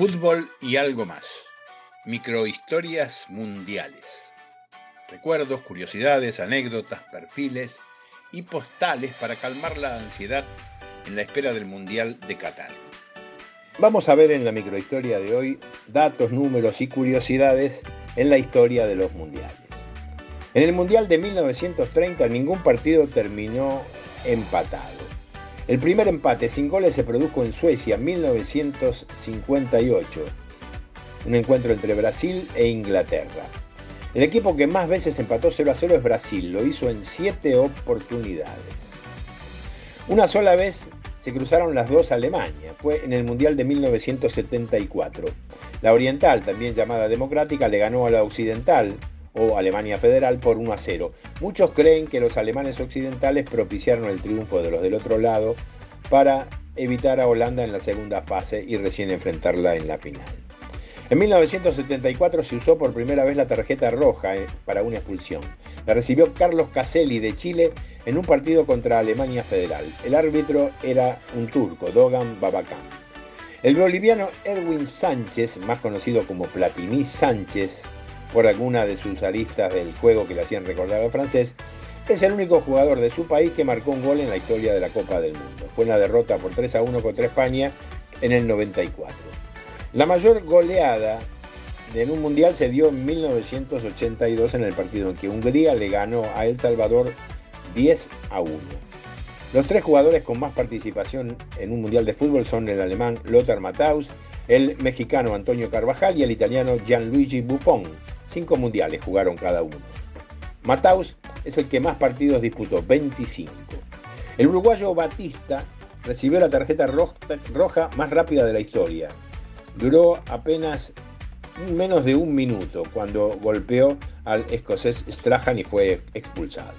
Fútbol y algo más. Microhistorias mundiales. Recuerdos, curiosidades, anécdotas, perfiles y postales para calmar la ansiedad en la espera del Mundial de Qatar. Vamos a ver en la microhistoria de hoy datos, números y curiosidades en la historia de los mundiales. En el Mundial de 1930 ningún partido terminó empatado. El primer empate sin goles se produjo en Suecia en 1958, un encuentro entre Brasil e Inglaterra. El equipo que más veces empató 0 a 0 es Brasil, lo hizo en 7 oportunidades. Una sola vez se cruzaron las dos Alemania, fue en el Mundial de 1974. La Oriental, también llamada Democrática, le ganó a la Occidental, o Alemania Federal por 1 a 0. Muchos creen que los alemanes occidentales propiciaron el triunfo de los del otro lado para evitar a Holanda en la segunda fase y recién enfrentarla en la final. En 1974 se usó por primera vez la tarjeta roja eh, para una expulsión. La recibió Carlos Caselli de Chile en un partido contra Alemania Federal. El árbitro era un turco, Dogan Babacan. El boliviano Erwin Sánchez, más conocido como Platini Sánchez, por alguna de sus aristas del juego que le hacían recordar al francés, es el único jugador de su país que marcó un gol en la historia de la Copa del Mundo. Fue una derrota por 3 a 1 contra España en el 94. La mayor goleada en un mundial se dio en 1982 en el partido en que Hungría le ganó a El Salvador 10 a 1. Los tres jugadores con más participación en un mundial de fútbol son el alemán Lothar Matthaus, el mexicano Antonio Carvajal y el italiano Gianluigi Buffon, Cinco mundiales jugaron cada uno. Mataus es el que más partidos disputó, 25. El uruguayo Batista recibió la tarjeta roja más rápida de la historia. Duró apenas menos de un minuto cuando golpeó al escocés Strahan y fue expulsado.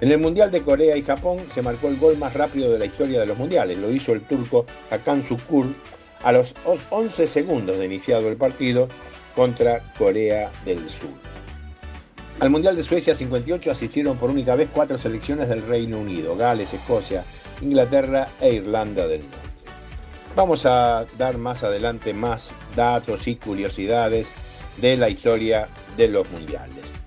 En el Mundial de Corea y Japón se marcó el gol más rápido de la historia de los mundiales. Lo hizo el turco Hakan Sukur a los 11 segundos de iniciado el partido contra Corea del Sur. Al Mundial de Suecia 58 asistieron por única vez cuatro selecciones del Reino Unido, Gales, Escocia, Inglaterra e Irlanda del Norte. Vamos a dar más adelante más datos y curiosidades de la historia de los mundiales.